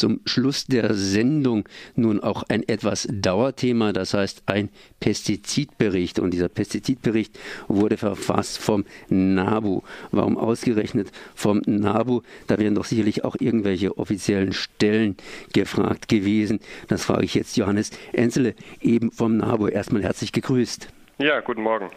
zum Schluss der Sendung nun auch ein etwas Dauerthema, das heißt ein Pestizidbericht. Und dieser Pestizidbericht wurde verfasst vom NABU. Warum ausgerechnet vom NABU? Da wären doch sicherlich auch irgendwelche offiziellen Stellen gefragt gewesen. Das frage ich jetzt Johannes Enzele, eben vom NABU. Erstmal herzlich gegrüßt. Ja, guten Morgen.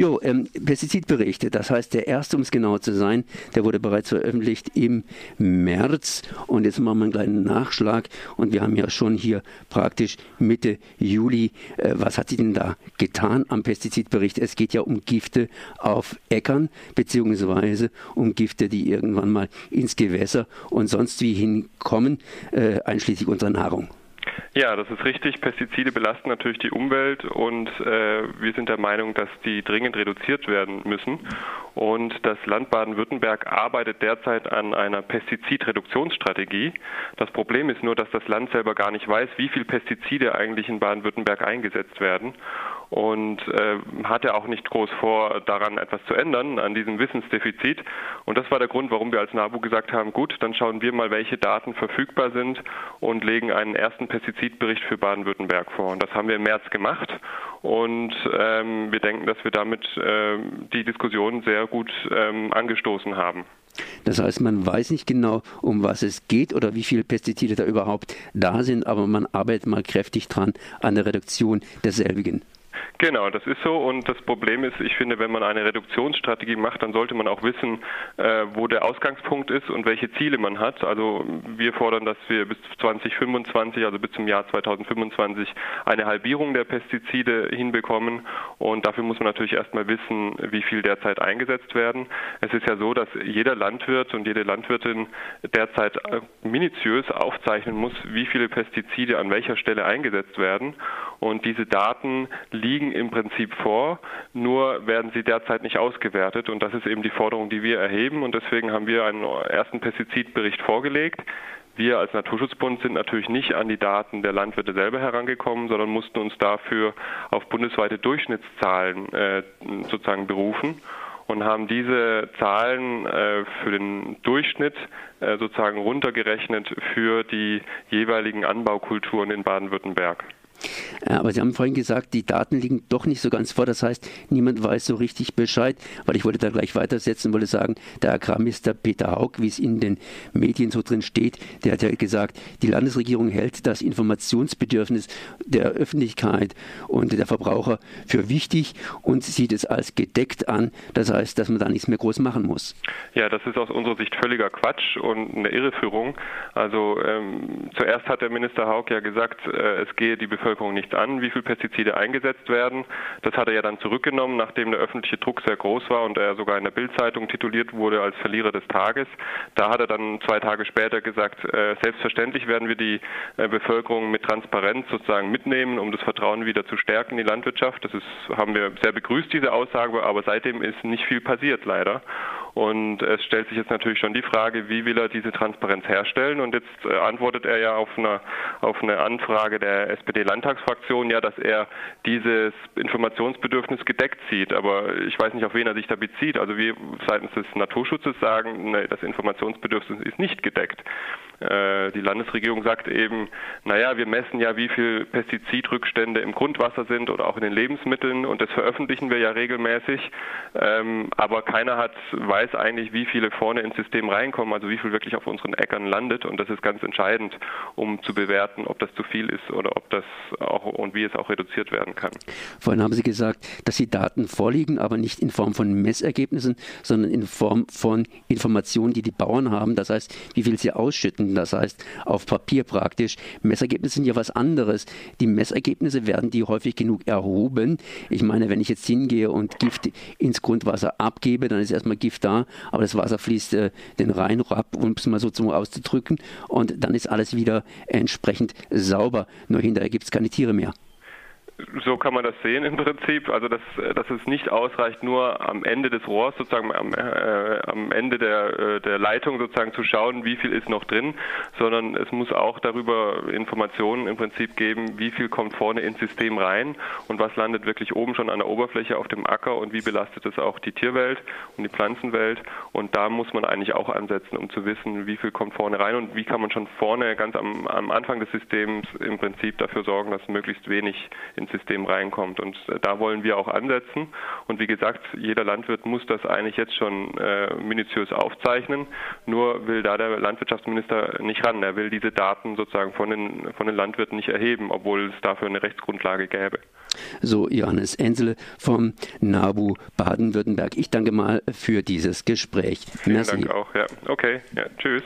Jo, ähm, Pestizidberichte, das heißt der erste, um es genau zu sein, der wurde bereits veröffentlicht im März und jetzt machen wir einen kleinen Nachschlag und wir haben ja schon hier praktisch Mitte Juli. Äh, was hat sich denn da getan am Pestizidbericht? Es geht ja um Gifte auf Äckern beziehungsweise um Gifte, die irgendwann mal ins Gewässer und sonst wie hinkommen, äh, einschließlich unserer Nahrung. Ja, das ist richtig. Pestizide belasten natürlich die Umwelt und äh, wir sind der Meinung, dass die dringend reduziert werden müssen. Und das Land Baden-Württemberg arbeitet derzeit an einer Pestizidreduktionsstrategie. Das Problem ist nur, dass das Land selber gar nicht weiß, wie viel Pestizide eigentlich in Baden-Württemberg eingesetzt werden und äh, hatte auch nicht groß vor, daran etwas zu ändern, an diesem Wissensdefizit. Und das war der Grund, warum wir als NABU gesagt haben, gut, dann schauen wir mal, welche Daten verfügbar sind und legen einen ersten Pestizidbericht für Baden-Württemberg vor. Und das haben wir im März gemacht und ähm, wir denken, dass wir damit äh, die Diskussion sehr gut ähm, angestoßen haben. Das heißt, man weiß nicht genau, um was es geht oder wie viele Pestizide da überhaupt da sind, aber man arbeitet mal kräftig dran an der Reduktion derselbigen. Genau, das ist so. Und das Problem ist, ich finde, wenn man eine Reduktionsstrategie macht, dann sollte man auch wissen, äh, wo der Ausgangspunkt ist und welche Ziele man hat. Also wir fordern, dass wir bis 2025, also bis zum Jahr 2025, eine Halbierung der Pestizide hinbekommen. Und dafür muss man natürlich erstmal wissen, wie viel derzeit eingesetzt werden. Es ist ja so, dass jeder Landwirt und jede Landwirtin derzeit äh, minutiös aufzeichnen muss, wie viele Pestizide an welcher Stelle eingesetzt werden. Und diese Daten liegen im Prinzip vor, nur werden sie derzeit nicht ausgewertet. Und das ist eben die Forderung, die wir erheben. Und deswegen haben wir einen ersten Pestizidbericht vorgelegt. Wir als Naturschutzbund sind natürlich nicht an die Daten der Landwirte selber herangekommen, sondern mussten uns dafür auf bundesweite Durchschnittszahlen äh, sozusagen berufen und haben diese Zahlen äh, für den Durchschnitt äh, sozusagen runtergerechnet für die jeweiligen Anbaukulturen in Baden-Württemberg. Aber Sie haben vorhin gesagt, die Daten liegen doch nicht so ganz vor. Das heißt, niemand weiß so richtig Bescheid, weil ich wollte da gleich weitersetzen, wollte sagen, der Agrarminister Peter Haug, wie es in den Medien so drin steht, der hat ja gesagt, die Landesregierung hält das Informationsbedürfnis der Öffentlichkeit und der Verbraucher für wichtig und sieht es als gedeckt an. Das heißt, dass man da nichts mehr groß machen muss. Ja, das ist aus unserer Sicht völliger Quatsch und eine Irreführung. Also ähm, zuerst hat der Minister Haug ja gesagt, äh, es gehe die Bevölkerung Bevölkerung nichts an, wie viel Pestizide eingesetzt werden. Das hat er ja dann zurückgenommen, nachdem der öffentliche Druck sehr groß war und er sogar in der Bildzeitung tituliert wurde als Verlierer des Tages. Da hat er dann zwei Tage später gesagt, äh, selbstverständlich werden wir die äh, Bevölkerung mit Transparenz sozusagen mitnehmen, um das Vertrauen wieder zu stärken in die Landwirtschaft. Das ist, haben wir sehr begrüßt, diese Aussage, aber seitdem ist nicht viel passiert, leider. Und es stellt sich jetzt natürlich schon die Frage, wie will er diese Transparenz herstellen? Und jetzt äh, antwortet er ja auf eine, auf eine Anfrage der SPD-Landtagsfraktion, ja, dass er dieses Informationsbedürfnis gedeckt sieht. Aber ich weiß nicht, auf wen er sich da bezieht. Also wir seitens des Naturschutzes sagen, nee, das Informationsbedürfnis ist nicht gedeckt. Äh, die Landesregierung sagt eben, naja, wir messen ja, wie viel Pestizidrückstände im Grundwasser sind oder auch in den Lebensmitteln und das veröffentlichen wir ja regelmäßig. Ähm, aber keiner hat, weiß eigentlich, wie viele vorne ins System reinkommen, also wie viel wirklich auf unseren Äckern landet und das ist ganz entscheidend, um zu bewerten, ob das zu viel ist oder ob das auch und wie es auch reduziert werden kann. Vorhin haben Sie gesagt, dass die Daten vorliegen, aber nicht in Form von Messergebnissen, sondern in Form von Informationen, die die Bauern haben. Das heißt, wie viel sie ausschütten. Das heißt, auf Papier praktisch. Messergebnisse sind ja was anderes. Die Messergebnisse werden die häufig genug erhoben. Ich meine, wenn ich jetzt hingehe und Gift ins Grundwasser abgebe, dann ist erstmal Gift da, aber das Wasser fließt äh, den Rhein ab, um es mal so zum auszudrücken, und dann ist alles wieder entsprechend sauber. Nur hinterher gibt es keine Tiere mehr. So kann man das sehen im Prinzip. Also dass, dass es nicht ausreicht, nur am Ende des Rohrs sozusagen am, äh, am Ende der, äh, der Leitung sozusagen zu schauen, wie viel ist noch drin, sondern es muss auch darüber Informationen im Prinzip geben, wie viel kommt vorne ins System rein und was landet wirklich oben schon an der Oberfläche auf dem Acker und wie belastet es auch die Tierwelt und die Pflanzenwelt. Und da muss man eigentlich auch ansetzen, um zu wissen, wie viel kommt vorne rein und wie kann man schon vorne ganz am, am Anfang des Systems im Prinzip dafür sorgen, dass möglichst wenig ins System reinkommt. Und äh, da wollen wir auch ansetzen. Und wie gesagt, jeder Landwirt muss das eigentlich jetzt schon äh, minutiös aufzeichnen. Nur will da der Landwirtschaftsminister nicht ran. Er will diese Daten sozusagen von den, von den Landwirten nicht erheben, obwohl es dafür eine Rechtsgrundlage gäbe. So Johannes Ensele vom NABU Baden-Württemberg. Ich danke mal für dieses Gespräch. Vielen Merci. Dank auch. Ja. Okay. Ja. Tschüss.